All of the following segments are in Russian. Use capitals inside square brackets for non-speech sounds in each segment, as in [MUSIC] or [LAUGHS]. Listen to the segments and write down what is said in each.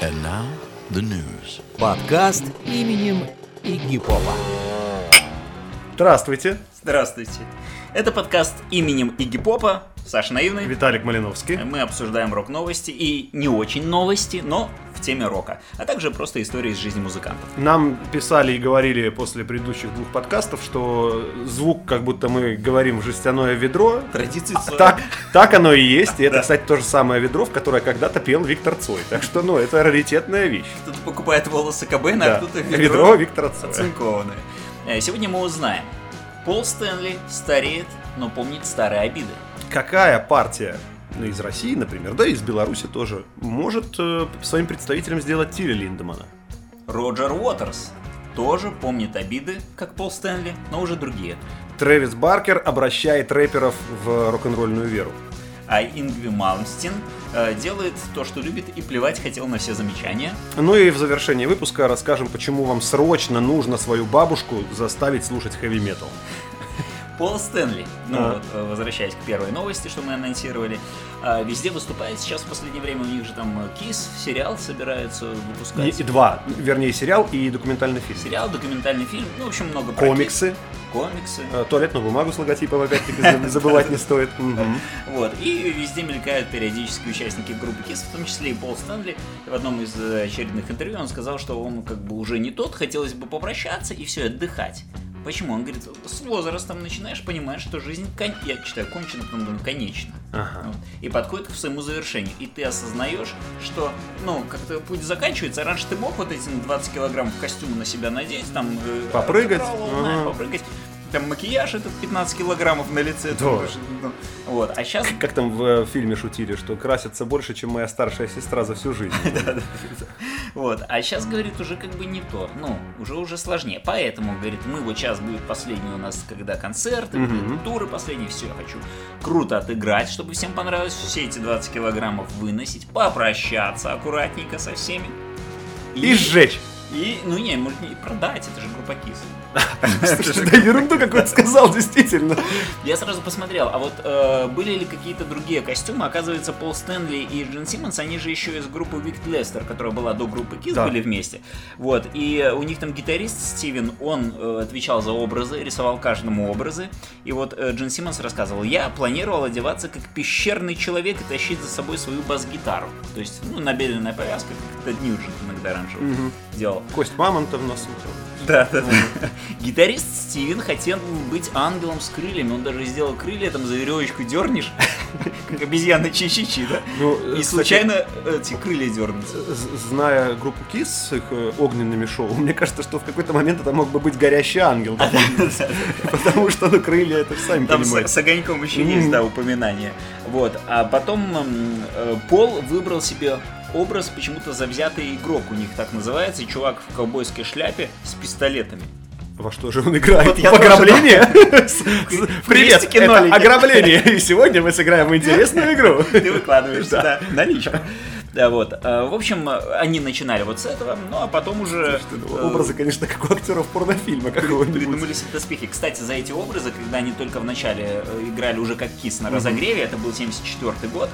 And now, the news. Подкаст именем Игги Попа. Здравствуйте, Здравствуйте. Это подкаст именем Игги Попа, Саша Наивный. Виталик Малиновский. Мы обсуждаем рок-новости и не очень новости, но в теме рока, а также просто истории из жизни музыкантов. Нам писали и говорили после предыдущих двух подкастов, что звук, как будто мы говорим в жестяное ведро. Традиция Так, так оно и есть. И [LAUGHS] это, кстати, то же самое ведро, в которое когда-то пел Виктор Цой. Так что, ну, это раритетная вещь. Кто-то покупает волосы Кобейна, Да. а кто-то [LAUGHS] Ведро ведро, Виктора Цоя. оцинкованное. Э, Сегодня мы узнаем. Пол Стэнли стареет, но помнит старые обиды. Какая партия из России, например, да и из Беларуси тоже, может э, своим представителем сделать Тиля Линдемана? Роджер Уотерс тоже помнит обиды, как Пол Стэнли, но уже другие. Трэвис Баркер обращает рэперов в рок-н-ролльную веру. А Ингви Малмстин э, делает то, что любит, и плевать хотел на все замечания. Ну и в завершении выпуска расскажем, почему вам срочно нужно свою бабушку заставить слушать хэви-метал. Пол Стэнли, ну А. вот, э, возвращаясь к первой новости, что мы анонсировали, э, везде выступает сейчас в последнее время, у них же там э, Кис, сериал собираются И, выпускать. и два, вернее, сериал и документальный фильм. Сериал, документальный фильм, ну, в общем, много про Комиксы, Kiss, комиксы. э, туалетную бумагу с логотипом, опять-таки, за- [LAUGHS] забывать не стоит. Вот, и везде мелькают периодически участники группы Кис, в том числе и Пол Стэнли. В одном из э, очередных интервью он сказал, что он как бы уже не тот, хотелось бы попрощаться и все, отдыхать. Почему? Он говорит, с возрастом начинаешь понимать, что жизнь, кон... я читаю, кончена, потом думаю, конечна. Ага. Вот. И подходит к своему завершению. И ты осознаешь, что, ну, как-то путь заканчивается. Раньше ты мог вот эти 20 килограмм в костюм на себя надеть, там... э, Попрыгать. Ага. попрыгать. Там макияж этот 15 килограммов на лице. Да. там, ну, Вот, а сейчас... Как там в э, фильме шутили, что красится больше, чем моя старшая сестра за всю жизнь. [LAUGHS] Вот, а сейчас, говорит, уже как бы не то. Ну, уже уже сложнее. Поэтому, говорит, мы вот сейчас будет последний у нас, когда концерты, туры последние, все, я хочу круто отыграть, чтобы всем понравилось, все эти 20 килограммов выносить, попрощаться аккуратненько со всеми. И сжечь. И, ну не, может не продать, это же группа Кис. [LAUGHS] Да ерунду какую-то сказал, действительно. Я сразу посмотрел, а вот э, были ли какие-то другие костюмы? Оказывается, Пол Стэнли и Джин Симмонс, они же еще из группы Викт Лестер, которая была до группы Да. были вместе. Вот, и у них там гитарист Стивен, он э, отвечал за образы, рисовал каждому образы. И вот э, Джин Симмонс рассказывал, я планировал одеваться как пещерный человек и тащить за собой свою бас-гитару. То есть, ну, набедренная повязка, как это Ньюджин иногда раньше делал. Кость мамонта в носу. Да, да, да. Гитарист Стивен хотел быть ангелом с крыльями. Он даже сделал крылья, там за веревочку дернешь, как обезьяна Чи-Чи-Чи, да? Ну, И кстати, случайно эти крылья дернутся. Зная группу Кис с их э, огненными шоу, мне кажется, что в какой-то момент это мог бы быть горящий ангел. Потому что, ну, крылья, это сами Там с, понимаете. с огоньком еще есть, да, упоминание. Вот. А потом э, Пол выбрал себе образ почему-то завзятый игрок у них так называется. Чувак в ковбойской шляпе с пистолетами. Во что же он играет? Вот я ограбление? Привет, это ограбление. И сегодня мы сыграем интересную игру. Ты выкладываешь сюда наличку. Да, вот. А, В общем, они начинали вот с этого, ну а потом уже... э, Образы, конечно, как у актеров порнофильма какого-нибудь. Придумали доспехи. Кстати, за эти образы, когда они только в начале э, играли уже как кис на разогреве, это был 74 год,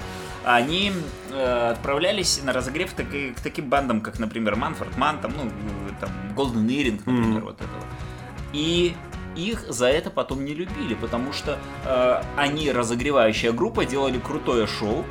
они э, отправлялись на разогрев к, таки- к таким бандам, как, например, Манфорд Ман, там, ну, там, Golden Earring, например, Мгм. вот этого. И их за это потом не любили, потому что э, они, разогревающая группа, делали крутое шоу,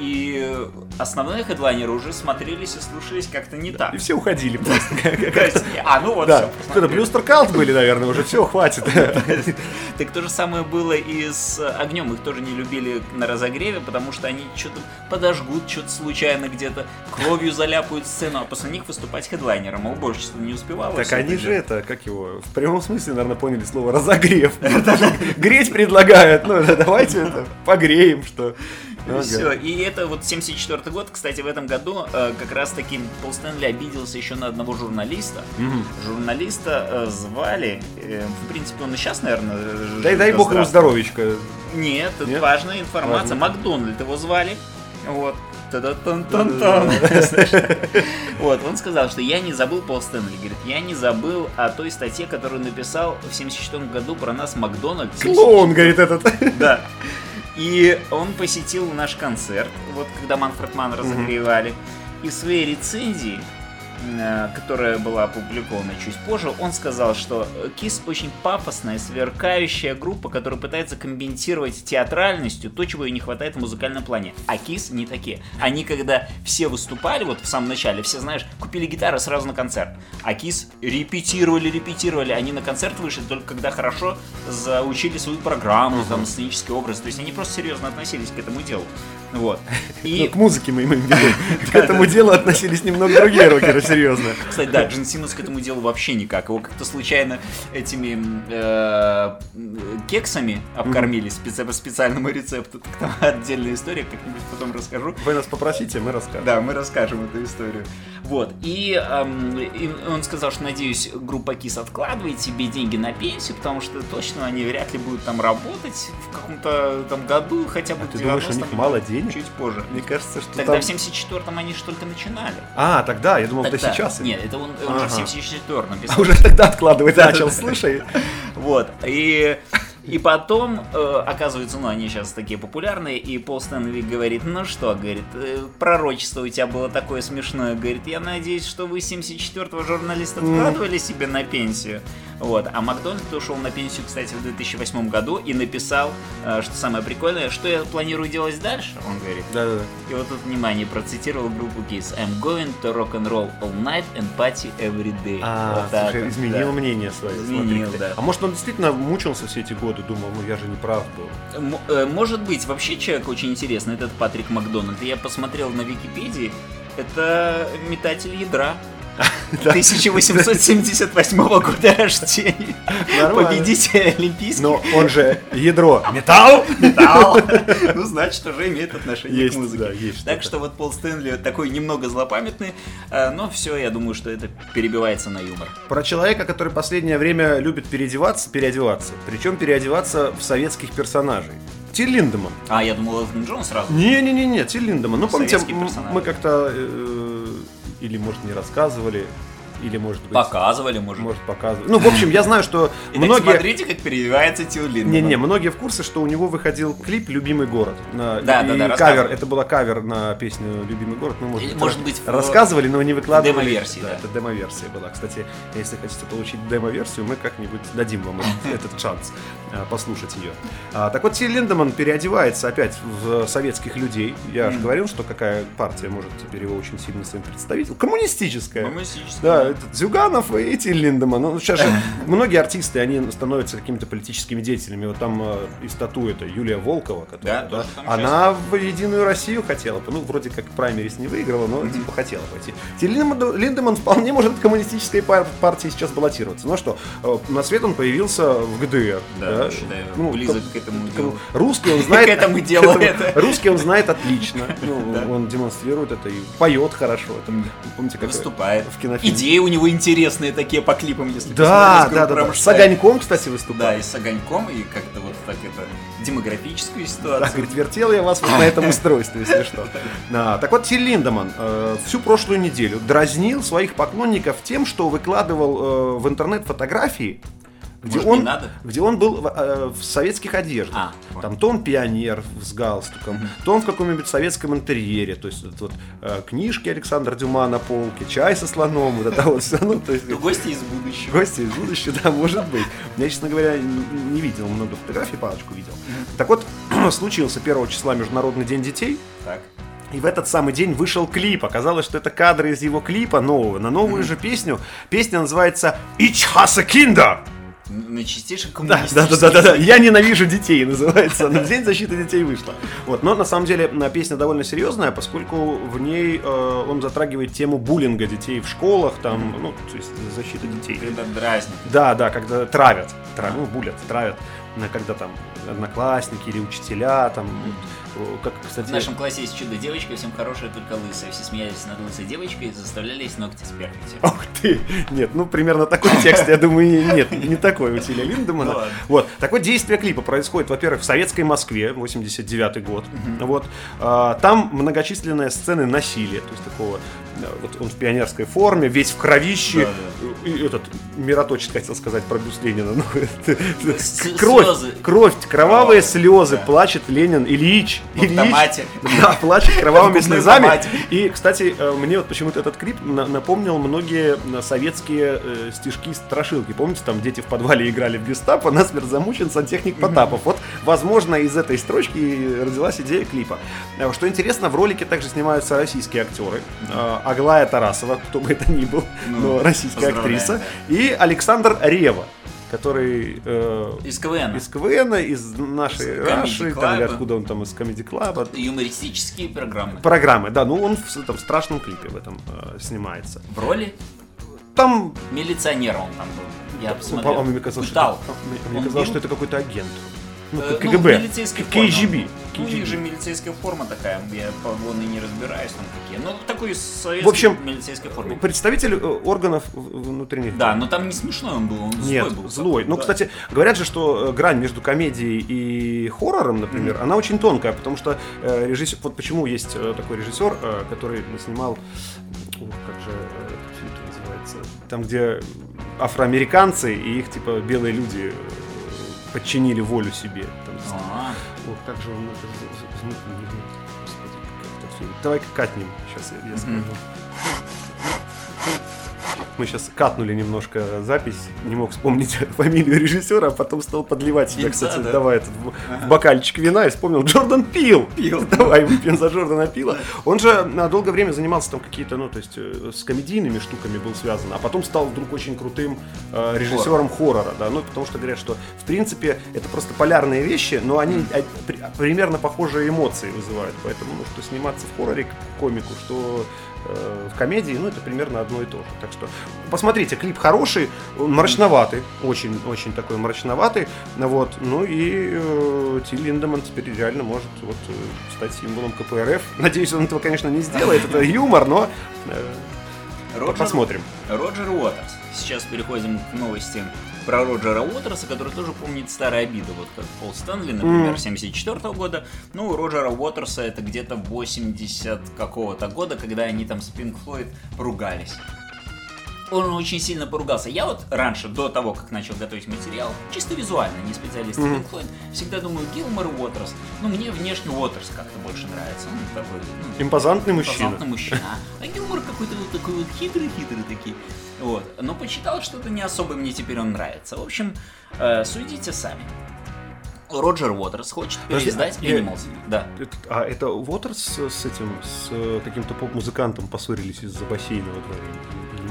и основные хедлайнеры уже смотрелись и слушались как-то не так. И все уходили [LAUGHS] просто. А, ну вот это посмотрели. Блюстер Калт были, наверное, уже все, хватит. [LAUGHS] Так то же самое было и с огнем. Их тоже не любили на разогреве, потому что они что-то подожгут, что-то случайно где-то, кровью заляпают сцену, а после них выступать хедлайнером. А уборщество не успевало. Так они же это, как его, в прямом смысле, наверное, поняли слово разогрев. [LAUGHS] Греть предлагают. Ну, да, давайте это погреем, что. И Ага. все. И это вот 74 год. Кстати, в этом году э, как раз таки Пол Стэнли обиделся еще на одного журналиста. Мгм. Журналиста э, звали, э, в принципе, он и сейчас, наверное, э, Дай, дай бог ему здоровечко. Нет, это Нет? важная информация. Важно. Макдональд его звали. Вот. Знаешь, [LAUGHS] Вот, он сказал, что я не забыл Пол Стэнли. Говорит, я не забыл о той статье, которую написал в 74 году про нас Макдональд. Клоун, говорит этот. Да. [LAUGHS] И он посетил наш концерт, вот когда Манфред Ман разогревали. И в своей рецензии, которая была опубликована чуть позже, он сказал, что Kiss очень пафосная, сверкающая группа, которая пытается компенсировать театральностью то, чего ей не хватает в музыкальном плане. А Kiss не такие. Они, когда все выступали, вот в самом начале, все, знаешь, купили гитары сразу на концерт. А Kiss репетировали, репетировали. Они на концерт вышли только когда хорошо заучили свою программу, там, сценический образ. То есть они просто серьезно относились к этому делу. Вот. [LAUGHS] Ну, И, к музыке мы имеем в виду. [LAUGHS] К этому делу относились немного другие рокеры, серьезно. кстати, да, Джин Симмонс к этому делу вообще никак. Его как-то случайно этими э, кексами обкормили по специальному рецепту. Там [LAUGHS] отдельная история, как-нибудь потом расскажу. Вы нас попросите, мы расскажем. Да, мы расскажем эту историю. Вот. И, он сказал, что, надеюсь, группа КИС откладывает себе деньги на пенсию, потому что точно они вряд ли будут там работать в каком-то там году, хотя бы А ты думаешь, у 90-м, них мало денег? Чуть позже. Мне кажется, что Тогда там... в 74-м они же только начинали. А, тогда, я думал, это Тогда. сейчас. Нет, это он, он же в Ага. 74-м А писал. уже тогда откладывать начал, слушай. Вот. И, и потом, э, оказывается, ну, они сейчас такие популярные, и Пол Стэнли говорит, ну что, говорит, э, пророчество у тебя было такое смешное, говорит, я надеюсь, что вы 74-го журналиста откладывали себе на пенсию. Вот. А Макдональд ушел на пенсию, кстати, в 2008 году и написал, э, что самое прикольное, что я планирую делать дальше, он говорит. Да-да-да. И вот тут, внимание, процитировал группу Kiss. I'm going to rock and roll all night and party every day. А, Вот так слушай, вот, изменил да. мнение свое. Изменил, да. А может он действительно мучился все эти годы, думал, ну я же не прав был. М- э, Может быть, вообще человек очень интересный, этот Патрик Макдональд. Я посмотрел на Википедии, это метатель ядра. 1878 года рождения. Победитель Олимпийский. Но он же ядро. Металл! металл. [LAUGHS] Ну, значит, уже имеет отношение Есть, к музыке. да, есть так что вот Пол Стэнли такой немного злопамятный, э, но все, я думаю, что это перебивается на юмор. Про человека, который последнее время любит переодеваться, переодеваться. Причем переодеваться в советских персонажей. Тиль Линдеман. А, я думал, Элтон Джон сразу. Не-не-не, Тиль Линдеман. Ну, помните, мы как-то э, или, может, не рассказывали, или, может быть, Показывали, может. может, показывали. Ну, в общем, я знаю, что [LAUGHS] многие... смотрите, как перебивается Тил Линдеман. Не-не, многие в курсе, что у него выходил клип «Любимый город». Да, да, да, кавер, это была кавер на песню «Любимый город». Мы, может, может быть, рассказывали, но не выкладывали. демо-версии, да. это демо-версия была. Кстати, если хотите получить демо-версию, мы как-нибудь дадим вам этот- [LAUGHS] шанс а, послушать ее. А, Так вот, Тиль Линдеман переодевается опять в советских людей. Я же говорил, что какая партия может теперь его очень сильно своим представить. Коммунистическая. Коммунистический, Да, да. Этот Зюганов и Тиль Линдеман. Ну, сейчас же многие артисты, они становятся какими-то политическими деятелями. Вот там э, из тату это Юлия Волкова, которая, Да, да, она в Единую Россию хотела. Ну, вроде как праймерис не выиграла, но типа хотела пойти. Тиль Линдеман, Линдеман вполне может в коммунистической пар- партии сейчас баллотироваться. Ну что, э, на свет он появился в ГДР. Да, считаю, Ну, близок как- к этому делу. Русский он [LAUGHS] знает. [LAUGHS] К этому делу к это. Русский он знает отлично. [LAUGHS] Ну, Он демонстрирует это и поет хорошо. Помните, как Выступает. в кинофильме. Идеи у него интересные такие по клипам, если Да, посмотреть да, да, да. С огоньком, кстати, Да, выступает. и с огоньком, и как-то вот так это демографическую Да, ситуацию. говорит, вертел я вас вот на этом устройстве, если что. [LAUGHS] Да, так вот, Тиль Линдеман э, всю прошлую неделю дразнил своих поклонников тем, что выкладывал э, в интернет фотографии, где Может, он, где он был в, э, в советских одеждах. А, Там то он пионер с галстуком, то он в каком-нибудь советском интерьере. То есть вот, вот, э, книжки Александра Дюма на полке, чай со слоном, вот это вот все. Ну, то есть, Ну, Гости из будущего. Гости из будущего, да, может быть. Я, честно говоря, не видел много фотографий, парочку видел. Так вот, [CLEARS THROAT] случился 1 числа Международный день детей, Так. и в этот самый день вышел клип. Оказалось, что это кадры из его клипа нового, на новую же песню. Песня называется «Ich hasse Kinder». На чистейший Да, да, коммунистический. да, да, да, я ненавижу детей, называется. На День защиты детей вышла. Вот, но на самом деле песня довольно серьезная, поскольку в ней э, он затрагивает тему буллинга детей в школах, там, ну, то есть защита детей. Когда дразнит. Да, да, когда травят, травят, ну, булят, травят, на- когда там одноклассники или учителя, там, как, кстати... В нашем классе есть чудо девочка, всем хорошая, только лысая. Все смеялись над лысой девочкой и заставляли ей ногти сперхать. Ох ты! Нет, ну примерно такой текст, я думаю, нет, не такой у Тиля Линдемана. Ну. Вот. Такое действие клипа происходит, во-первых, в советской Москве, 89 год. Вот. А, Там многочисленные сцены насилия, то есть такого, э, вот он в пионерской форме, весь в кровище. Да, И этот, мироточец хотел сказать про Бюст Ленина, ну, [LAUGHS] это- С- кровь слезы. кровь, кровавые слезы да. плачет Ленин, Ильич, В автомате. Да, плачет кровавыми слезами. И, кстати, э, мне вот почему-то этот клип на- напомнил многие э, советские э, стишки страшилки. Помните, там дети в подвале играли в гестапо, [LAUGHS] насмерть замучен сантехник Потапов. Вот, возможно, из этой строчки родилась идея клипа. Что интересно, в ролике также снимаются российские актеры. Аглая Тарасова, кто бы это ни был, Ну, но российская актриса. И Александр Рева, который э, Из КВН. из КВН, из нашей Из Раши, там, или откуда он там, из Комеди Клаба. Юмористические программы. Программы, да, ну он в, там, в страшном клипе в этом э, снимается. В роли Там, милиционера он там был. Я ну, посмотрел. по-моему, мне казалось, что, Ждал. это- мне- мне Он казалось, что это какой-то агент. Ну, Э, КГБ. форме. KGB. Ну, у них же милицейская форма такая, я погоны не разбираюсь там какие. Ну, такой советской В общем, милицейской форме. Представитель э, органов внутренних. Да, но там не смешной он был, он Нет, злой был. злой. Ну, Да. кстати, говорят же, что э, грань между комедией и хоррором, например, она очень тонкая, потому что э, режиссер, вот почему есть такой режиссер, э, который снимал, ух, как же э, фильм называется, там, где афроамериканцы и их типа белые люди подчинили волю себе. Там, А, Ох, как же он это. Давай-ка катнем, сейчас я, я скажу. Мы сейчас катнули немножко запись, не мог вспомнить [LAUGHS] фамилию режиссера, а потом стал подливать себе, кстати, да? давай этот в бокальчик вина и вспомнил Джордан Пил. Пил. [LAUGHS] Давай выпьем за Джордана Пила. Он же на долгое время занимался там какие-то, ну, то есть э, с комедийными штуками был связан, а потом стал вдруг очень крутым э, режиссером хоррора, да, ну, потому что говорят, что в принципе это просто полярные вещи, но они э, при- примерно похожие эмоции вызывают, поэтому, ну, что сниматься в хорроре комику, что в комедии, ну, это примерно одно и то же. Так что посмотрите, клип хороший, мрачноватый, очень-очень такой мрачноватый, вот, ну и э, Ти Линдеман теперь реально может вот э, стать символом КПРФ. Надеюсь, он этого, конечно, не сделает, это юмор, но э, Роджер, посмотрим. Роджер Уотерс. Сейчас переходим к новости про Роджера Уотерса, который тоже помнит старые обиды, вот как Пол Стэнли, например, 74 года. Ну, у Роджера Уотерса это где-то 80 какого-то года, когда они там с Pink Floyd поругались. Он очень сильно поругался. Я вот раньше, до того, как начал готовить материал, чисто визуально, не специалист Pink Floyd, всегда думаю, Гилмор Уотерс. Ну, мне внешне Уотерс как-то больше нравится. Он такой, ну, Импозантный мужчина. Импозантный мужчина. А Гилмор какой-то вот такой вот хитрый-хитрый такие. Вот. Но почитал что-то не особо мне теперь он нравится. В общем, э, судите сами. Роджер Уотерс хочет переиздать Animals. Да. Это- а это Уотерс с этим, с э, каким-то поп-музыкантом поссорились из-за бассейна во дворе?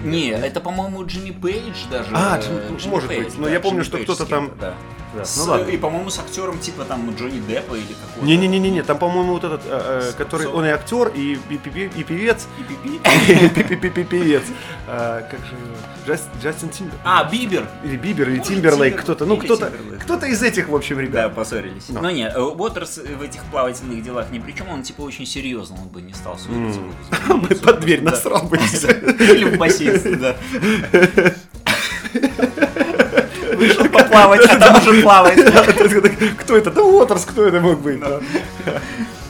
Не, нет? это, по-моему, Джимми Пейдж даже. А, э, Джим- Джимми может Пейдж, быть, но да, я помню, Джимми что Пейдж кто-то там- Да. Да, С- ну ладно. И, по-моему, с актером типа там Джонни Деппа или какого-то. Не-не-не-не, там, по-моему, вот этот, э, э, который, он и актер, и, и, пи- и певец, И певец. Как же Джастин Тимбер. А, Бибер. Или Бибер, или Тимберлейк, Тимбер- кто-то. Ну, кто-то кто-то из этих, в общем, Да, ребят. поссорились. Да. Но не, э, Уотерс в этих плавательных делах ни при чем, он типа очень серьезно, он бы не стал [LAUGHS] бы под дверь Да. насрал бы. [LAUGHS] Или в бассейн, да. Вышел поплавать, а там уже плавает. Кто это? Да Уотерс, кто это мог быть?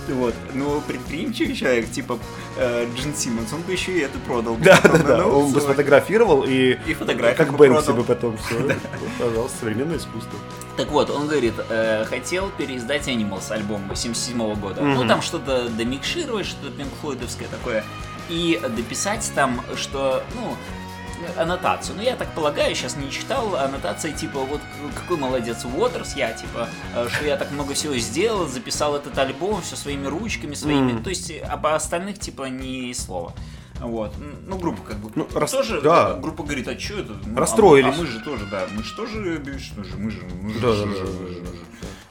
Вот. Ну, предприимчивый человек, типа э, Джин Симмонс, он бы еще и это продал. Да, да, да. Ну, Он бы сфотографировал и И фотографию как бы Бэнкси бы потом все. [LAUGHS] Пожалуйста, современное искусство. Так вот, он говорит, э, хотел переиздать Animals альбом 77 года. Ну, там что-то домикшировать, что-то пинкфлойдовское такое. И дописать там, что, ну, аннотацию. Ну, я так полагаю, сейчас не читал, аннотация типа, вот какой молодец Уотерс, я, типа, э, что я так много всего сделал, записал этот альбом, все своими ручками, своими, Мгм. то есть об остальных, типа, ни слова. Вот. Ну, группа как бы Ну, рас- тоже, да. группа говорит, а что это? Ну, а мы- Расстроились. А мы, же тоже, да, мы же тоже, что же, мы же, мы же, Да, да, же- да, же- да, же- да, же.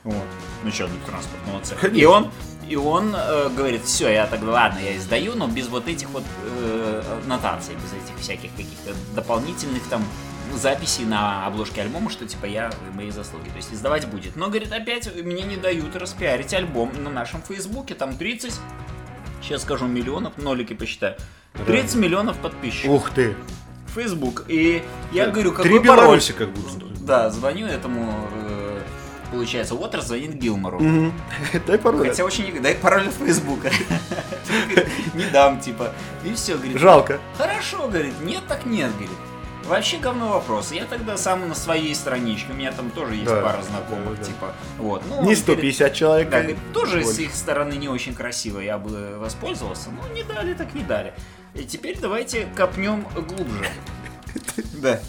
Вот. Начальник транспортного цеха. Конечно. И он, и он э, говорит, все, я тогда, ладно, я издаю, но без вот этих вот э, нотаций, без этих всяких каких-то дополнительных там записей на обложке альбома, что типа я мои заслуги. То есть издавать будет. Но, говорит, опять мне не дают распиарить альбом на нашем фейсбуке, там 30, сейчас скажу миллионов, нолики посчитаю. 30 миллионов подписчиков. Ух ты. Facebook. И я говорю, какой Три пароль? Беларуси как будто. Да, звоню этому, э, получается, Уотер звонит Гилмору. Мгм. [LAUGHS] Дай пароль. Хотя очень. Дай пароль от Фейсбука. [LAUGHS] Не дам, типа. И все, говорит. Жалко. Хорошо, говорит. Нет, так нет, говорит. Вообще говно вопрос. Я тогда сам на своей страничке, у меня там тоже есть Да. пара знакомых, Да, да. типа, вот. Ну, Не он говорит, 150 человек. да, говорит, тоже с больше. их стороны не очень красиво, я бы воспользовался. Ну, не дали, так не дали. И теперь давайте копнем глубже. [LAUGHS] Да.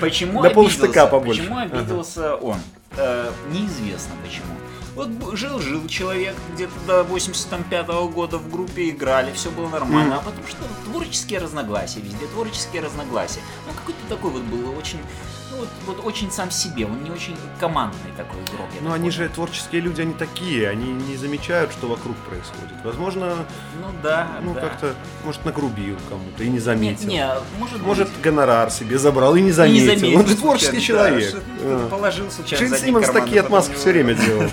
Почему обиделся? Почему обиделся он? Э, неизвестно почему. Вот жил-жил человек, где-то до 85 года в группе играли, все было нормально, а потом что? Творческие разногласия везде, творческие разногласия. Он какой-то такой вот был, очень, ну, вот, вот очень сам себе, он не очень командный такой игрок. Ну так они понял. же творческие люди, они такие, они не замечают, что вокруг происходит. Возможно, Ну да, ну да. как-то, может, нагрубил кому-то и не Не, заметил. не, может быть. Может, гонорар себе забрал и не И заметил. не заметил Он же творческий да, человек. что-то А. Положил случайно задний Симмонс такие а отмазки все время [LAUGHS] делал.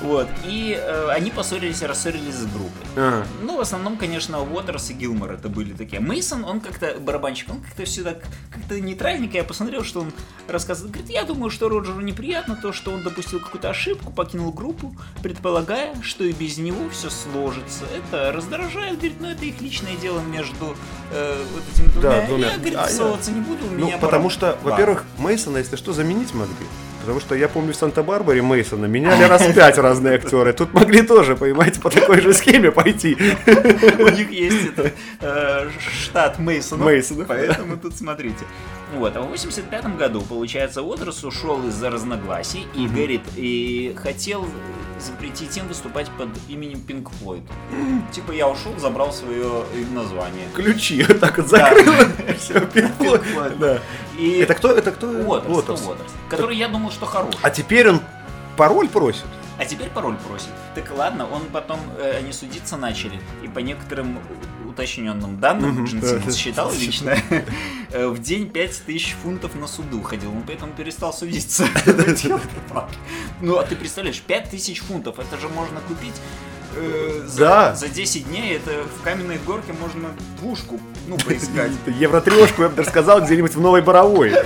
Вот, и э, они поссорились и рассорились с группой. А. Ну, в основном, конечно, Уотерс и Гилмор это были такие. Мейсон, он как-то, барабанщик, он как-то все так, как-то нейтральненько. Я посмотрел, что он рассказывает. Говорит, я думаю, что Роджеру неприятно то, что он допустил какую-то ошибку, покинул группу, предполагая, что и без него все сложится. Это раздражает, говорит, ну это их личное дело между э, вот этими двумя. Да, двумя. Я, говорит, А я- не буду, у Ну, меня потому пора». что, Да. во-первых, Мейсона, если что, заменить могли. Потому что я помню в Санта-Барбаре Мейсона меняли раз пять разные актеры. Тут могли тоже, понимаете, по такой же схеме пойти. У них есть этот э, штат Мейсонов. Мейсонов, Поэтому тут смотрите. Вот, а в 85 году, получается, Уотерс ушел из-за разногласий и говорит, и хотел запретить им выступать под именем Пинк Флойд. Типа я ушел, забрал свое название. Ключи так вот закрыл. [LAUGHS] Все, Floyd, Да. И Это кто? Это кто? Уотерс, Уотерс. Уотерс, который я думал, что хороший. А теперь он пароль просит. А теперь пароль просит. Так ладно, он потом, э, они судиться начали, и по некоторым уточненным данным. Джин Симмонс считал лично, [LAUGHS] э, в день 5000 фунтов на суду ходил, он поэтому перестал судиться. [LAUGHS] [LAUGHS] Ну, а ты представляешь, 5000 фунтов, это же можно купить э, за, Да. за 10 дней, это в каменной горке можно двушку, ну, [LAUGHS] поискать. Евро трешку, я бы даже сказал, где-нибудь в Новой Боровой. [LAUGHS]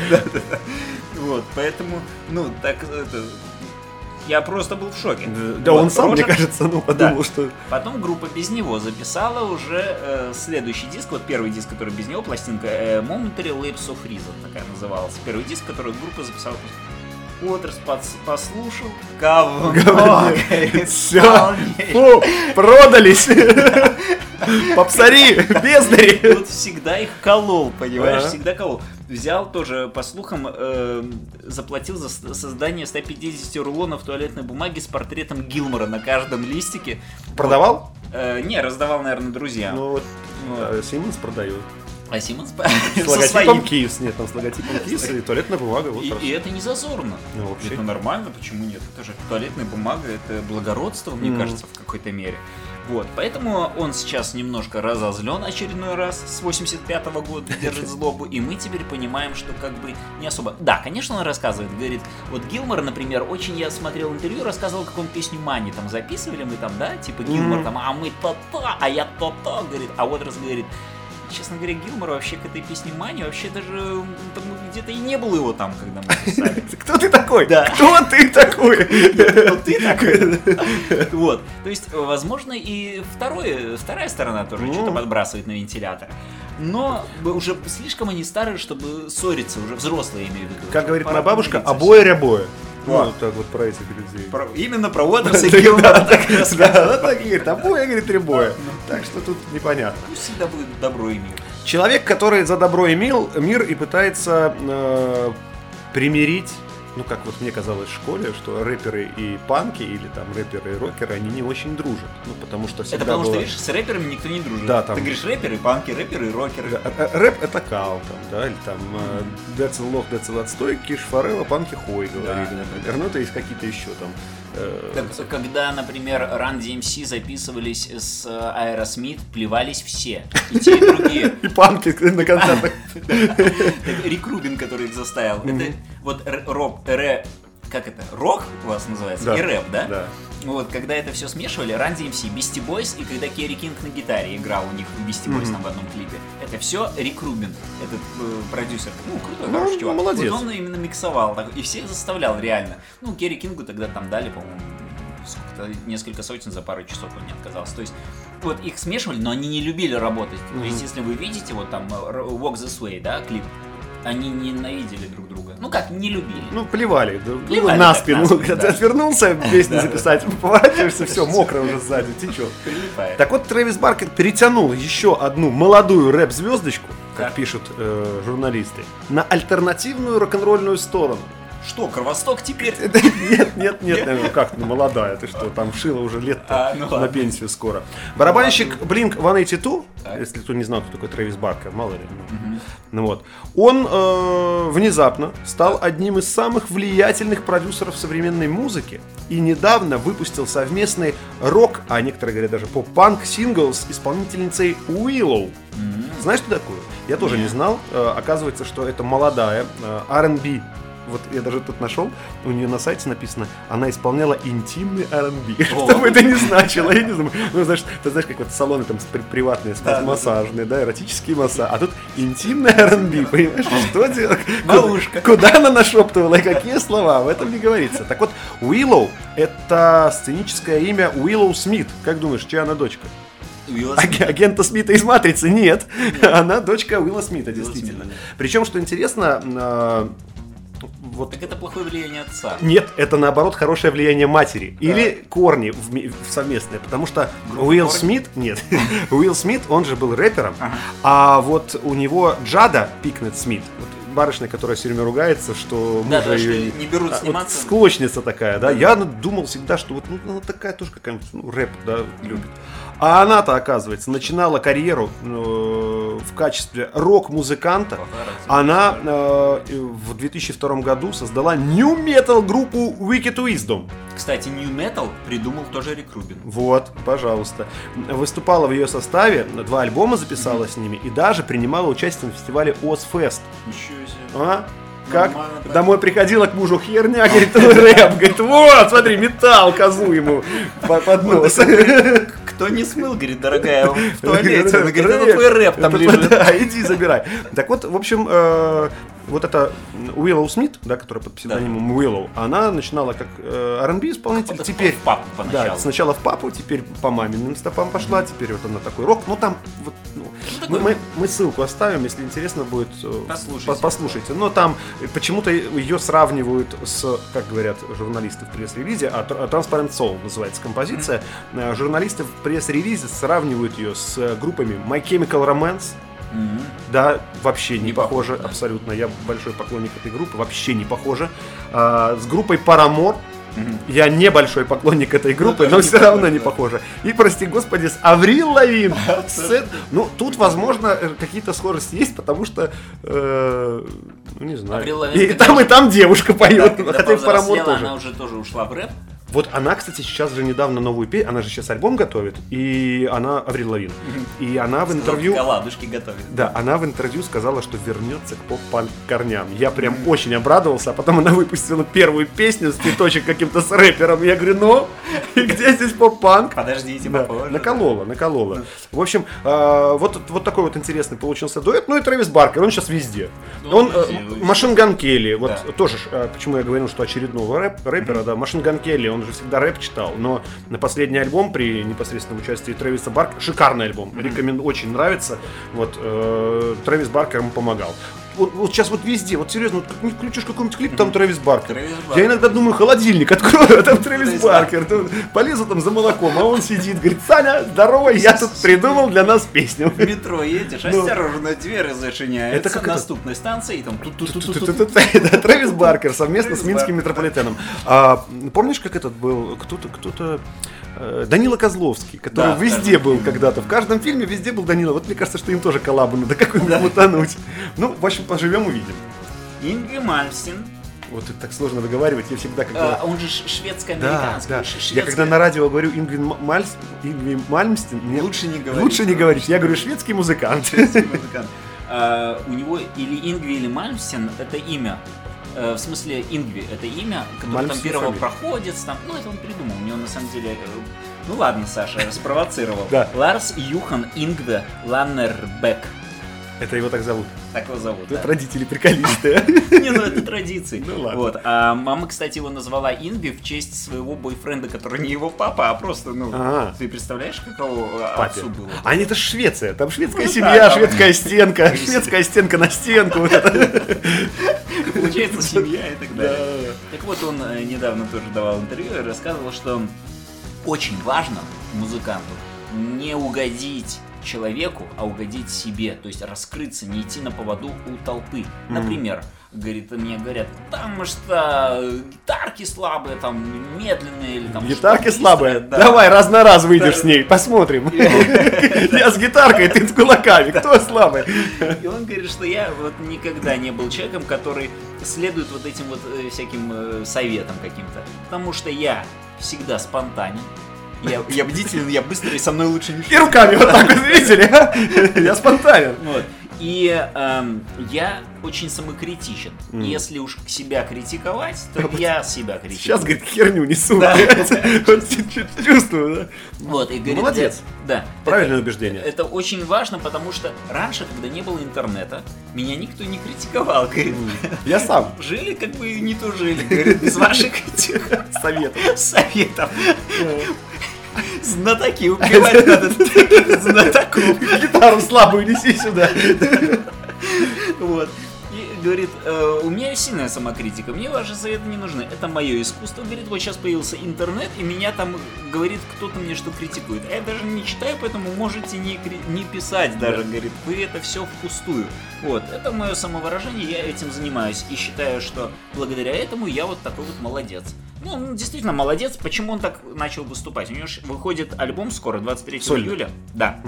Вот, поэтому, ну, так это... Я просто был в шоке. Да, Вот, он сам, мне Роджер- кажется, ну, подумал, что... Потом группа без него записала уже э, следующий диск, вот первый диск, который без него, пластинка э, Momentary Lapse of Reason такая называлась. Первый диск, который группа записала. Уотерс послушал, говно, говорит, Все, фу, продались. Попсари, бездари. Вот всегда их колол, понимаешь, всегда колол. Взял тоже, по слухам, э, заплатил за создание 150 рулонов туалетной бумаги с портретом Гилмора на каждом листике. Продавал? Э, не, раздавал, наверное, друзьям. Ну вот, да, Симмонс продает. А Симмонс С логотипом. Киевс, нет, там с логотипом Киевс и туалетная бумага. Вот И, и это не зазорно. Ну, вообще. Это нормально, почему нет? Это же туалетная бумага, это благородство, мне Мгм. кажется, в какой-то мере. Вот, поэтому он сейчас немножко разозлен очередной раз с 85 года, держит [LAUGHS] злобу, и мы теперь понимаем, что как бы не особо... Да, конечно, он рассказывает, говорит, вот Гилмор, например, очень я смотрел интервью, рассказывал, как он песню Мани там записывали, мы там, да, типа Гилмор там, а мы то-то, а я то-то, говорит, а вот раз говорит, честно говоря, Гилмор вообще к этой песне Мани вообще даже где-то и не было его там, когда мы писали. [LAUGHS] Кто ты такой? Да. Кто ты такой? Ну, ты такой. Вот. То есть, возможно, и второе, вторая сторона тоже Ну. что-то подбрасывает на вентилятор. Но уже слишком они старые, чтобы ссориться, уже взрослые имею в виду. Как говорит моя бабушка, обои рябое. Ну, вот так вот про этих людей. Про- Именно про Уотерса и [LAUGHS] Да, Гилмора да, вот так и говорит, обои, говорит, рябое. Так что тут непонятно. Пусть всегда будет добро и мир. Человек, который за добро и мил, мир и пытается э, примирить, ну, как вот мне казалось в школе, что рэперы и панки, или там рэперы и рокеры, они не очень дружат. Ну, потому что всегда Это потому что, было- видишь, с рэперами никто не дружит. Да, там- Ты говоришь рэперы, панки, рэперы и рокеры. Да, э, э, Рэп это кал, там, да, или там э, Децл лох, Децл отстой, Киш Форелла, панки хуй говорили, Да. например. Ну, это есть какие-то еще там. Э, Так, когда, например, Run DMC записывались с э, Аэросмит, плевались все. И те, и другие. [LAUGHS] И панки на концертах. Рик Рубин, который их заставил. Это вот р- рок, ре, как это, рок у вас называется? И рэп, да? Да. Вот, когда это все смешивали, Run DMC, Beastie Boys, и когда Керри Кинг на гитаре играл у них в Beastie Boys Мгм. там в одном клипе, это все Рик Рубин, этот э, продюсер. Ну, крутой, Ну, хороший чувак. молодец. Вот он именно миксовал, так, и всех заставлял реально. Ну, Керри Кингу тогда там дали, по-моему, несколько сотен за пару часов он не отказался. То есть, вот их смешивали, но они не любили работать. То есть, если вы видите, вот там э, Walk This Way, да, клип, Они ненавидели друг друга. Ну как, не любили. Ну, плевали, Плевали на спину. Когда ты да. отвернулся [LAUGHS] песню записать, [LAUGHS] поворачиваешься, все, мокро уже сзади, течет. Прилипает. Так вот, Трэвис Баркер перетянул еще одну молодую рэп-звездочку, как пишут э, журналисты, на альтернативную рок-н-ролльную сторону. Что, Кровосток теперь? [LAUGHS] Нет, нет, нет, ну как, ну молодая, ты что, там шила уже лет А, ну на пенсию скоро. Барабанщик Blink 182, Так. если кто не знал, кто такой Трэвис Баркер, мало ли. ну. Ну вот. Он э, внезапно стал одним из самых влиятельных продюсеров современной музыки и недавно выпустил совместный рок, а некоторые говорят даже поп-панк сингл с исполнительницей Уиллоу. Знаешь, что такое? Я тоже не знал. Э, Оказывается, что это молодая э, R&B. Вот я даже тут нашел, у нее на сайте написано, она исполняла интимный R&B. Что бы это ни значило, я не знаю. Ну, знаешь, ты знаешь, как вот салоны там при- приватные, массажные, да, эротические массажи, а тут интимный R&B, понимаешь, что делать? Малушка. Куда она нашептывала и какие слова, в этом не говорится. Так вот, Уиллоу — это сценическое имя Уиллоу Смит. Как думаешь, чья она дочка? Уилла Смита. агента Смита из Матрицы нет. Она дочка Уилла Смита, действительно. Смита, Причем, что интересно, э, вот Так это плохое влияние отца. нет, это наоборот хорошее влияние матери. Или корни в в совместные. Потому что Уилл корни? Смит, нет, [LAUGHS] Уилл Смит, он же был рэпером, а вот у него Джада Пикнет Смит, вот барышня, которая все время ругается, что Да, мужа да, что её не берут а, вот сниматься. склочница такая, да. Я ну, думал всегда, что вот ну, она такая тоже какая-нибудь ну, рэп, да, любит. А она-то, оказывается, начинала карьеру э, в качестве рок-музыканта. Она э, в 2002 году создала New Metal группу Wicked Wisdom. Кстати, New Metal придумал тоже Рик Рубин. Вот, пожалуйста. Выступала в ее составе, два альбома записала с ними и даже принимала участие на фестивале Ozfest. Ничего себе. А? Как? Домой приходила к мужу херня, говорит, рэп. Говорит, вот, смотри, металл козу ему по- под нос. Кто не смыл, говорит, дорогая, в туалете. Она говорит, это твой рэп там лежит. Да, иди забирай. Так вот, в общем, э, вот эта Уиллоу Смит, да, которая под псевдонимом Уиллоу, она начинала как э, R&B исполнитель, Это теперь... в папу Да, поначалу. сначала в папу, теперь по маминым стопам пошла, теперь вот она такой рок. Ну там вот, ну, мы, мы- мы ссылку оставим, если интересно будет. э, Послушайте. по- послушайте. Но там э, почему-то ее сравнивают с, как говорят журналисты в пресс-релизе, а Transparent Soul называется композиция. Э, Журналисты в пресс-релизе сравнивают ее с группами My Chemical Romance. Да, вообще не, Не похоже, похоже, да. абсолютно. Я большой поклонник этой группы, вообще не похоже. А, с группой Paramore Мгм. я не большой поклонник этой группы, тоже но все равно не похоже. И, прости господи, с Аврил Лавин. Ну, тут, возможно, э, какие-то схожести есть, потому что, э, ну, не знаю. Лавин, И там, и там девушка поет, хотя Paramore тоже. она уже тоже ушла в рэп. Вот она, кстати, сейчас же недавно новую песню, она же сейчас альбом готовит, и она, Аврил Лавин, и она в интервью... Ладушки готовит. Да, она в интервью сказала, что вернется к поп-панк корням. Я прям очень обрадовался, а потом она выпустила первую песню с цветочек каким-то с рэпером. Я говорю, ну, [LAUGHS] и где здесь поп-панк? Подождите, Да, попозже. наколола, наколола. В общем, э, вот, вот такой вот интересный получился дуэт. Ну и Трэвис Баркер, он сейчас везде. Ну, он э. Machine Gun Kelly, вот тоже, э, почему я говорил, что очередного рэп, рэпера, да, Machine Gun Kelly, он же всегда рэп читал, но на последний альбом при непосредственном участии Трэвиса Баркера, шикарный альбом, рекомендую, очень нравится, вот, э, Трэвис Баркер ему помогал. Вот, вот сейчас вот везде, вот серьезно, вот как не включишь какой-нибудь клип, там Трэвис Баркер. Трэвис Я Баркер. иногда думаю, холодильник открою, [LAUGHS] а там Трэвис Трэвис Баркер. Тут Полезу там за молоком, а он сидит, говорит, Саня, здорово, я тут придумал для нас песню. В метро едешь, Ну. осторожно, двери зачиняются. Это как наступной станции, и там [LAUGHS] Трэвис Баркер совместно с Минским Баркер. метрополитеном. А, Помнишь, как этот был? Кто-то, кто-то... э, Данила Козловский, который Да, везде был когда-то. В каждом фильме везде был Данила. Вот мне кажется, что им тоже коллабу надо какую-нибудь мутануть. Ну, в общем, поживем, увидим. Инги Мальмстин. Вот это так сложно выговаривать. Я всегда, когда... А, Он же ш- Да, шведско-американский. да. ш- Я когда на радио говорю Ингвин Мальс, Ингвин Мальмстин, мне Лучше не говорить. лучше не говорить. Я говорю шведский музыкант. Шведский музыкант. А, У него или Ингви, или Мальмстин это имя. Э, В смысле, Ингви это имя, которое там Мальмстин первопроходец, там, ну это он придумал, у него на самом деле, э, ну ладно, Саша, спровоцировал. Да. Ларс Юхан Ингве Ланнербек. Это его так зовут. Так его зовут. да. Это родители приколисты. а? [LAUGHS] Не, ну это традиции. Ну ладно. Вот. А мама, кстати, его назвала Инби в честь своего бойфренда, который не его папа, а просто, ну, Ага. ты представляешь, каково а, отцу было? А это Швеция. Там шведская Ну семья, да, шведская стенка, [LAUGHS] шведская стенка на стенку. [LAUGHS] Получается, семья и так далее. Так вот, он э, недавно тоже давал интервью и рассказывал, что очень важно музыканту не угодить человеку, а угодить себе, то есть раскрыться, не идти на поводу у толпы. Например, говорит, мне говорят, там что гитарки слабые, там медленные или там Гитарки слабые. да. Давай, раз на раз выйдешь Да. с ней, посмотрим. [LAUGHS] Я с гитаркой, ты с кулаками. Кто слабый? И он говорит, что я вот никогда не был человеком, который следует вот этим вот э, всяким э, советам каким-то. Потому что я всегда спонтанен. Я, я бдителен, я быстрый, со мной лучше не И руками вот так вот, видели? а? Я спонтанен. Вот. И эм, я очень самокритичен. Если уж себя критиковать, то [LAUGHS] я себя критикую. Сейчас, говорит, херню несу. Да. [LAUGHS] Вот чувствую, да? Вот, и говорит, Молодец. Да. Правильное Это- убеждение. Это очень важно, потому что раньше, когда не было интернета, меня никто не критиковал. Говорит, Я сам. [LAUGHS] жили как бы не то жили, говорит, без ваших этих Совет. советов. Знатоки убивать надо знатоков. Гитару слабую неси сюда. Вот. И говорит, «Э, у меня сильная самокритика, мне ваши советы не нужны. Это мое искусство. Говорит, вот сейчас появился интернет, и меня там, говорит, кто-то мне что критикует. А я даже не читаю, поэтому можете не, не писать даже. Говорит, вы это все впустую. Вот, это мое самовыражение, я этим занимаюсь. И считаю, что благодаря этому я вот такой вот молодец. Ну, он действительно молодец. Почему он так начал выступать? У него ж выходит альбом скоро, 23 Сольный. июля. Да.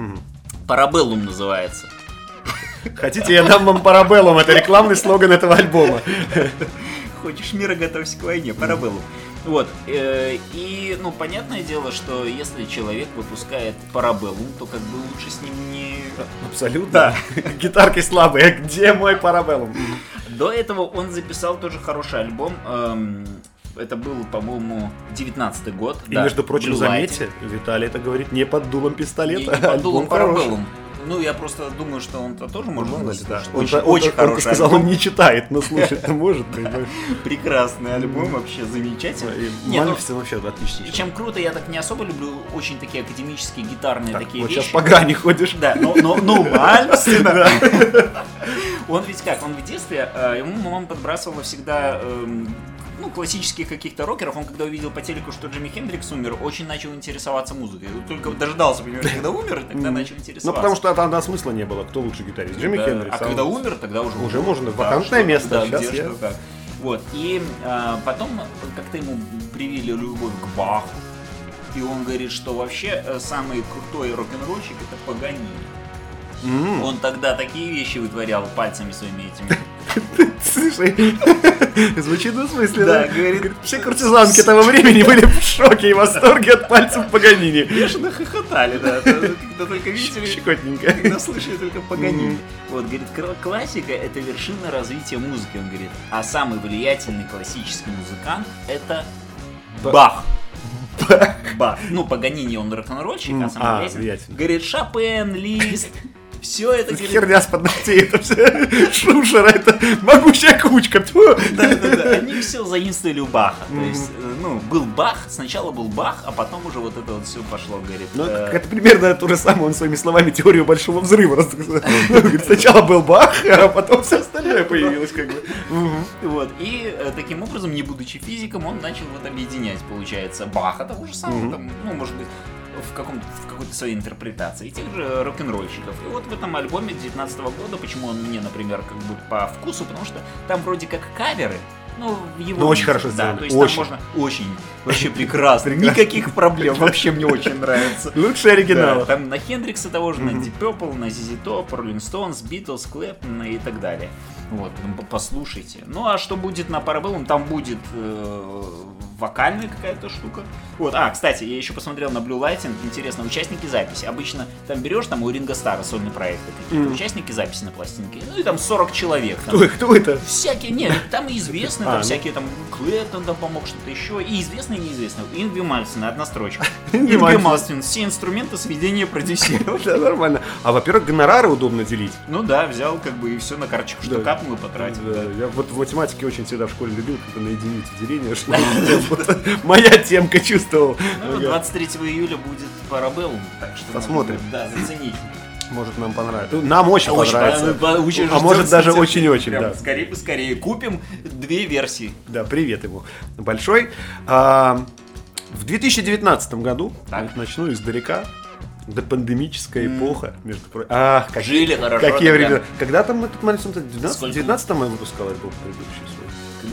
Парабеллум называется. Хотите, я дам вам парабеллум. Это рекламный слоган этого альбома. Хочешь мира, готовься к войне, парабеллум. Вот, э, и, ну, понятное дело, что если человек выпускает парабеллум, то как бы лучше с ним не... Абсолютно. [LAUGHS] Гитарки слабые. Где мой парабеллум? До этого он записал тоже хороший альбом, эм, это был, по-моему, 19 год. И, да, между прочим, Blue заметьте, Виталий это говорит не под дулом Не, пистолета. не под дулом Альбом хороший. парабеллум. Ну, я просто думаю, что он-то тоже может ли, быть. да. Очень, он- очень он-то хороший сказал, альбом. он не читает, но слушать-то [LAUGHS] может. Прекрасный альбом, вообще замечательный. Не, ну, Мальфисон вообще отличный. чем круто, я так не особо люблю очень такие академические гитарные Так, такие вот вещи. сейчас по грани ходишь. Да, но, [LAUGHS] Мальмстена. Он ведь как, он в детстве, э, ему мама подбрасывала всегда эм, ну, классических каких-то рокеров. Он когда увидел по телеку, что Джимми Хендрикс умер, очень начал интересоваться музыкой. Только дождался, понимаешь, когда умер, и тогда начал интересоваться. Ну, потому что тогда смысла не было. Кто лучше гитарист? Джимми Да, Хендрикс. А когда умер, тогда уже Уже можно, вакантное место, Да, где я- что как. Вот. И а, потом как-то ему привили любовь к Баху. И он говорит, что вообще э, самый крутой рок-н-ролльщик это Паганини. М, Он тогда такие вещи вытворял пальцами своими этими. Слушай, [LAUGHS] звучит двусмысленно. Да, говорит, Все куртизанки того времени были в шоке и восторге от пальцев Паганини. Бешено хохотали, да. Когда только видели, Щекотненько. когда слышали только Паганини. Вот, говорит, классика это вершина развития музыки, он говорит. А самый влиятельный классический музыкант это Бах. Бах. Ну, Паганини он рок-н-ролльщик, а а, влиятельный. Говорит, Шопен, Лист, все это, Херня с под ногтей, это все. [LAUGHS] Шушера, это могучая кучка. Да-да-да, они все заимствовали у Баха. То есть, э, ну, был Бах, сначала был Бах, а потом уже вот это вот все пошло, говорит. Ну, э, это примерно то же самое, он своими словами теорию большого взрыва. [LAUGHS] Ну, Сначала был Бах, [LAUGHS] а потом все остальное появилось как бы. Вот, и э, таким образом, не будучи физиком, он начал вот объединять, получается, Баха того же самого, там, ну, может быть, в, каком в какой-то своей интерпретации, и тех же рок-н-ролльщиков. И вот в этом альбоме 19 года, почему он мне, например, как бы по вкусу, потому что там вроде как каверы, ну, его Ну, очень хорошо да, сделано, то есть очень. там можно очень, вообще прекрасно, никаких проблем, вообще мне очень нравится. [LAUGHS] Лучший Да, оригинал. там на Хендрикса того же, на Deep Purple, на ZZ Top, Rolling Stones, Beatles, Clapton и так далее. Вот, по- послушайте. Ну а что будет на Parabellum? Там будет э, вокальная какая-то штука. Вот, а, кстати, я еще посмотрел на Blue Lighting, интересно, участники записи. Обычно там берешь, там у Ринга Стара сольный проект, какие-то участники записи на пластинке, ну и там 40 человек. Там, Кто, кто это? Всякие, нет, там и известные, [LAUGHS] А, там ну. всякие, там Клэптон там помог, что-то еще, и известные, и неизвестные. Ингви Мальцин, одна строчка. [LAUGHS] Ингви Мальцин. Все инструменты сведения [LAUGHS] продюсировал. Да, нормально. А во-первых, гонорары удобно делить. Ну да, взял как бы и все на карточку, что капнул и потратил. Я вот в математике очень всегда в школе любил, когда на единицу деления, что моя темка чувствовал. Ну, 23 июля будет Парабеллум, так что Посмотрим. Да, заценить. Может, нам понравится. Ну, Нам очень Очень понравится. по- очень А может, даже очень-очень, да. Скорее поскорее. Купим две версии. Да, привет ему большой. А, В 2019 году, Так. начну издалека, допандемическая эпоха, между прочим. Ах, как- Жили хорошо, Какие это времена. Когда там этот в 19 Сколько? 19 я выпускал альбом предыдущий.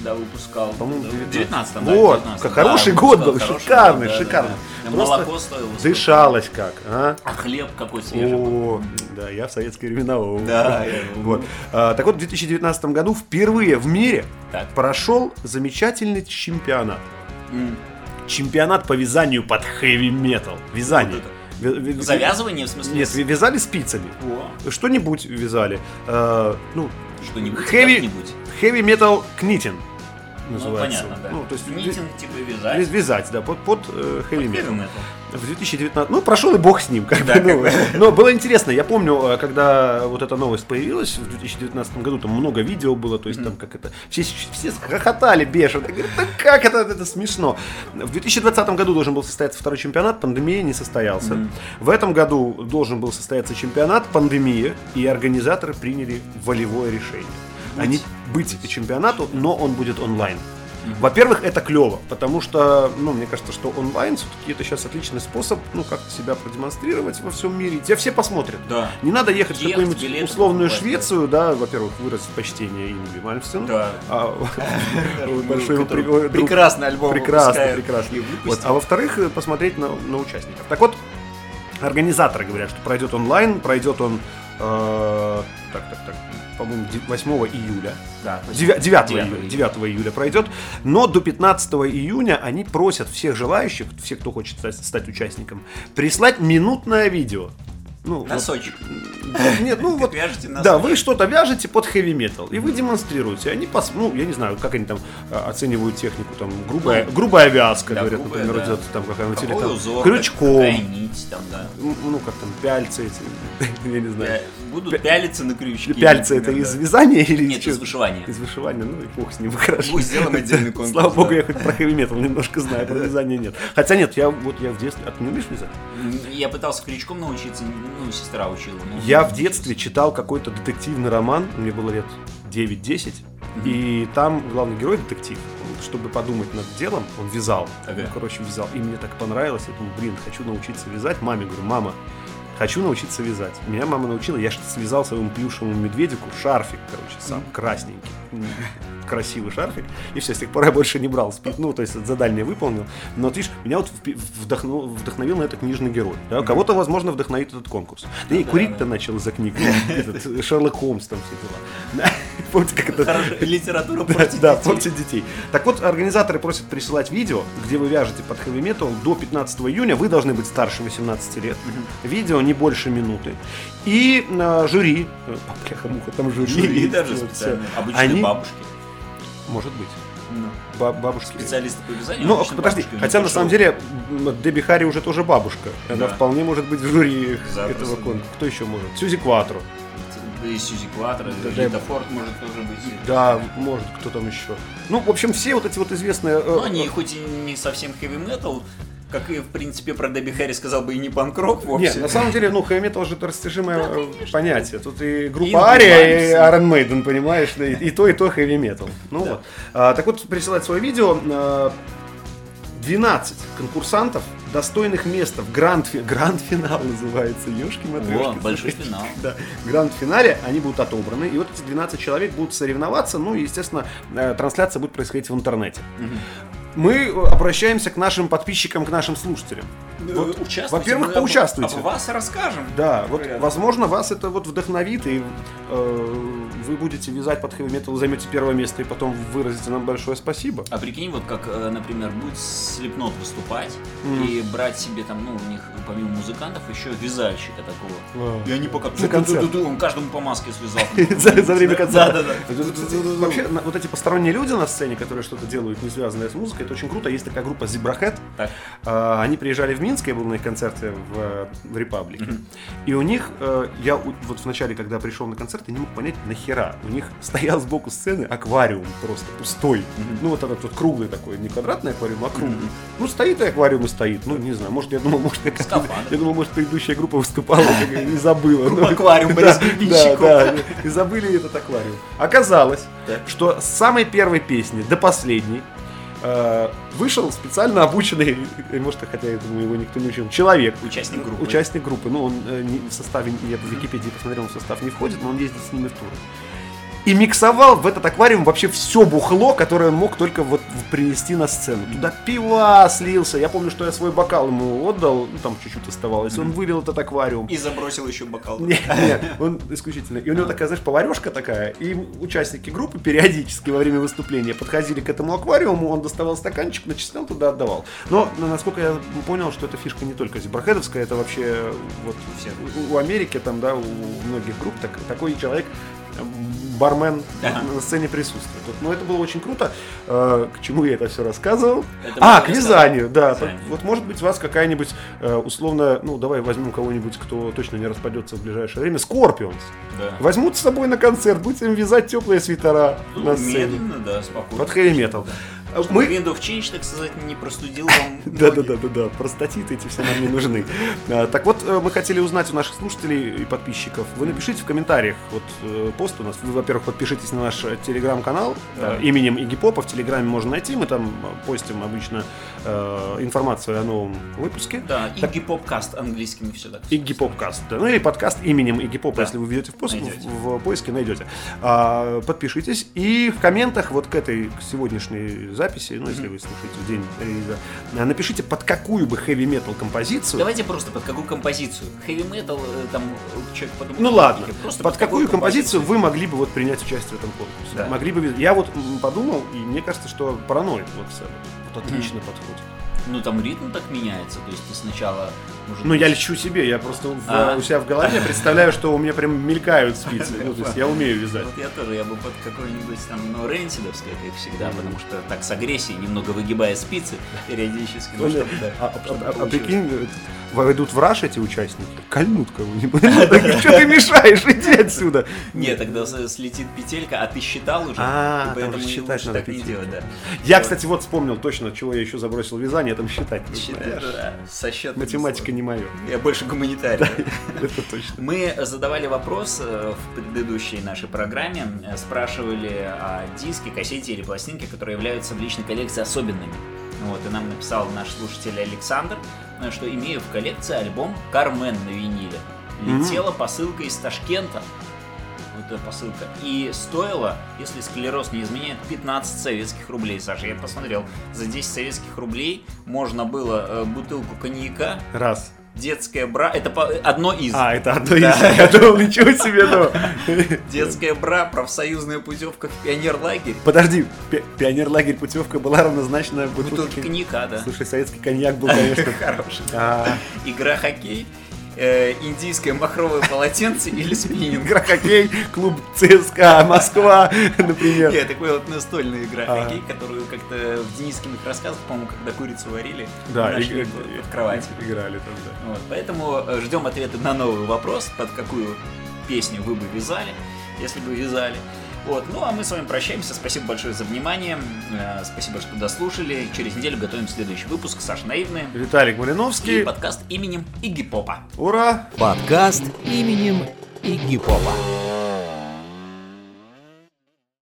Когда выпускал. По-моему, в 19. 19 да, Вот, 19-м, как да, хороший выпускал, год был, хороший шикарный, год, да, шикарный. да, да. Просто Молоко стоило. Дышалось как, а? А хлеб какой свежий. был. О, да, я в советские времена. Да, я- [LAUGHS] Вот. А, Так вот, в 2019 году впервые в мире Так. прошел замечательный чемпионат. М. Чемпионат по вязанию под хэви метал. Вязание. Вот Завязывание, в смысле? Нет, вязали спицами. Что-нибудь вязали. Э, ну, Что-нибудь, Heavy, как-нибудь. heavy metal Ну, называется. понятно, да. Ну, то есть Нитинг, типа, вязать. вязать, да, под, под э, metal. metal. В 2019, ну, прошел и бог с ним. Как Да, бы, ну, как. Но было интересно, я помню, э, когда вот эта новость появилась в 2019 году, там много видео было, то есть там как это, все, все хохотали бешено, говорят, да как это, это смешно. В 2020 году должен был состояться второй чемпионат, пандемия не состоялся. В этом году должен был состояться чемпионат, пандемия, и организаторы приняли волевое решение. Они быть чемпионату, но он будет онлайн. Во-первых, это клево, потому что, ну, мне кажется, что онлайн все-таки это сейчас отличный способ, ну, как себя продемонстрировать во всем мире. Тебя все посмотрят. Да. Не надо ехать в Ехать, какую-нибудь билеты условную покупать, Швецию, да, во-первых, выразить почтение Ингви Мальмстену. Да. А, [LAUGHS] большой при- друг- прекрасный альбом Прекрасно. И Вот. А во-вторых, э, посмотреть на, на участников. Так вот, организаторы говорят, что пройдет онлайн, пройдет он, э, так, так, так, по-моему, де- 8 июля. Да, Девя- 9, 9 июля, 9 июля пройдет, но до 15 июня они просят всех желающих, всех, кто хочет стать, стать участником, прислать минутное видео. Ну, вот- Носочек. нет, ну [LAUGHS] вот, Вяжете носочек. да, вы что-то вяжете под хэви метал, и вы демонстрируете. Они, пос, ну, я не знаю, как они там а, оценивают технику, там, грубая, грубая вязка, Да, говорят, грубая, например, да. идет там какая-нибудь, или там узор, крючком, нить там, да. М, ну, как там, пяльцы эти, [LAUGHS] я не знаю. Будут пялиться на крючки. Пяльцы это из вязания или Нет, из вышивания. Из вышивания, ну и бог с ним, [LAUGHS] хорошо. Пусть сделаем отдельный конкурс, Слава богу, я хоть про хэви метал немножко знаю, про вязание нет. Хотя нет, я вот я в детстве... А ты не умеешь вязать? Я пытался крючком научиться, ну, сестра учила. но Я не в детстве читал какой-то детективный роман, мне было лет 9-10, и там главный герой детектив, он, чтобы подумать над делом, он вязал. Ага. Ну, короче, вязал. И мне так понравилось, я думаю, блин, хочу научиться вязать. Маме говорю, мама, хочу научиться вязать. Меня мама научила, я что-то связал своему плюшевому медведику шарфик, короче, сам, красненький. [LAUGHS] Красивый шарфик. И все, с тех пор я больше не брал спит. Ну, то есть задание выполнил. Но вот видишь, меня вот вдохнул, вдохновил на это книжный герой. Да? Кого-то, возможно, вдохновит этот конкурс. Да и курить-то начал из-за книг. [LAUGHS] Этот, э, Шерлок Холмс там все дела. [LAUGHS] Да. Помните, как это... Хорошо, литература Да, против да, детей. портит детей. Так вот, организаторы просят присылать видео, где вы вяжете под хэви метал до 15 июня. Вы должны быть старше 18 лет. Видео не больше минуты. И э, жюри, э, бляха-муха, там жюри, Жюри даже специально. Обычные Они- бабушки. Может быть. Ну, Ба- бабушки. Специалисты по вязанию. Ну, подожди, хотя на самом деле м, Дебби Харри уже тоже бабушка. Она Да. вполне может быть в жюри Запросто, этого да. конкурса. Кто еще может? Сьюзи Кватро. Да и Сьюзи Кватро, Да, и да. Рита Форд может тоже быть. Да, может, кто там еще. Ну, в общем, все вот эти вот известные... э, Ну, они хоть и не совсем хэви метал, как и, в принципе, про Дебби Харри сказал бы и не панк-рок вовсе. Нет, на самом деле, ну, хэви метал же это растяжимое э, понятие. Тут и группа Ария, и. Iron Maiden, понимаешь, да, и, и то, и то хэви метал. Ну Да. вот. А, так вот, присылать свое видео. Э, 12 конкурсантов, достойных места в гранд, гранд-финал называется, ёшки О, большой финал. [LAUGHS] Да, в гранд-финале они будут отобраны, и вот эти 12 человек будут соревноваться, ну и, естественно, э, трансляция будет происходить в интернете. Мы э, обращаемся к нашим подписчикам, к нашим слушателям. Вот, во-первых, поучаствуйте. Об вас расскажем. Да, вот, Говорят. возможно, вас это вот вдохновит, и э, вы будете вязать под хэви метал, займете первое место, и потом выразите нам большое спасибо. А прикинь, вот как, э, например, будет Слепнот выступать Мгм. и брать себе там, ну, у них помимо музыкантов еще вязальщика такого. Вау. И они пока... За концерт. Он каждому по маске связал. [LAUGHS] За, время концерта. Да, да, да. Вообще, вот эти посторонние люди на сцене, которые что-то делают, не связанное с музыкой, это очень круто. Есть такая группа Zebrahead. А, Они приезжали в Минск, я был на их концерте в, в Репаблике. И у них, э, я вот вначале, когда пришел на концерт, я не мог понять, нахера. У них [LAUGHS] стоял сбоку сцены аквариум просто пустой. Ну, вот этот вот круглый такой, не квадратный аквариум, а круглый. Ну, стоит и аквариум и стоит. Ну, не знаю, может, я думал, может, Скафандр. [LAUGHS] я думал, может, предыдущая группа выступала и забыла. Ну, Аквариум [LAUGHS] да. Да, да, и забыли этот аквариум. Оказалось, Так. что с самой первой песни до последней вышел специально обученный, э, может, хотя я думаю, его никто не учил, человек. Участник группы. Участник группы. Ну, он э, в составе, я в Википедии посмотрел, он в состав не входит, но он ездит с ними в туры. И миксовал в этот аквариум вообще все бухло, которое он мог только вот принести на сцену. Туда пива слился. Я помню, что я свой бокал ему отдал, ну там чуть-чуть оставалось. Он вылил этот аквариум. И забросил еще бокал. Нет, нет, он исключительно. И у него такая, знаешь, поварешка такая, и участники группы периодически во время выступления подходили к этому аквариуму, он доставал стаканчик, начислял туда, отдавал. Но, насколько я понял, что эта фишка не только зебрахедовская, это вообще вот Всех. у, Америки, там, да, у многих групп так- такой человек э, бармен Ага. на сцене присутствует. Вот, Но это было очень круто. Э, К чему я это все рассказывал? Это а, к вязанию, да. Вязанию. Вот может быть вас какая-нибудь э, условно, ну давай возьмем кого-нибудь, кто точно не распадется в ближайшее время. Скорпионс. Да. Возьмут с собой на концерт, будете им вязать теплые свитера Ну, на сцене. медленно, да, спокойно. Под хэви метал. А Мы... Мы... Wind of Change, так сказать, не простудил вам Да, [LAUGHS] да, ноги. да, да, да. Простатиты эти все нам не нужны. А, Так вот, э, мы хотели узнать у наших слушателей и подписчиков. Вы напишите в комментариях, вот э, пост у нас. Вы, во-первых, подпишитесь на наш э, телеграм-канал именем Игги Попа. В телеграме можно найти. Мы там постим обычно информацию о новом выпуске. Да, Игги Попкаст английскими все так. Игги Попкаст. Да, ну или подкаст именем Игги Попа, если вы введете в, поиск, в, поиске, найдете. А, подпишитесь. И в комментах вот к этой к сегодняшней записи, ну если вы слушаете в день релиза, а, напишите под какую бы хэви-метал композицию. Давайте просто под какую композицию. Хэви метал, э, там э, человек подумает. Ну ладно, Просто под какую композицию вы могли бы вот принять участие в этом конкурсе? Да. Могли бы. Я вот подумал, и мне кажется, что параноид вот, вот отлично подходит. Ну там ритм так меняется, то есть ты сначала может Ну, я лечу себе, я просто в- А. у себя в голове представляю, что у меня прям мелькают спицы. [LAUGHS] Ну, то есть я умею вязать. Вот я тоже, я бы под какой-нибудь там, ну, рейнсидовское, как всегда, потому что так с агрессией, немного выгибая спицы периодически. ну, чтобы, да, А, а- чтобы а- а прикинь, э, войдут в раш эти участники, кольнут кого-нибудь. [LAUGHS] Что ты мешаешь? Иди отсюда. Нет, тогда слетит петелька, а ты считал уже, А, поэтому считать надо так не петельки. делать, да. Я, кстати, вот вспомнил точно, чего я еще забросил вязание, там считать. Считать, да, со счетом Математика не мое. Я больше гуманитарий. [LAUGHS] Это точно. Мы задавали вопрос э, в предыдущей нашей программе, спрашивали о диске, кассете или пластинке, которые являются в личной коллекции особенными. Вот, и нам написал наш слушатель Александр, э, что имею в коллекции альбом «Кармен» на виниле. Летела посылка из Ташкента. Эта посылка. И стоила, если склероз не изменяет, 15 советских рублей, Саша. Я посмотрел, за 10 советских рублей можно было э, бутылку коньяка, Раз. детское бра... Это по- одно из. А, это одно из. [LAUGHS] Я думал, ничего себе, ну. Детская бра, профсоюзная путевка в пионерлагерь. Подожди, пи- пионерлагерь путевка была равнозначна Бутылки бутылке. коньяка, да. Слушай, советский коньяк был, конечно. [LAUGHS] Хороший. А, Игра хоккей, э, индийское махровое полотенце или спиннинг. Игра хоккей, клуб ЦСКА Москва, например. Нет, такой вот настольная игра хоккей, которую как-то в Денискиных рассказах, по-моему, когда курицу варили, Да, нашли под кроватью. Играли там, да. Вот, поэтому э, ждем ответы на новый вопрос, под какую песню вы бы вязали, если бы вязали. Вот, ну а мы с вами прощаемся. Спасибо большое за внимание. Э, Спасибо, что дослушали. Через неделю готовим следующий выпуск. Саша Наивный. Виталик И Малиновский. подкаст именем Игги Попа. Ура! Подкаст именем Игги Попа.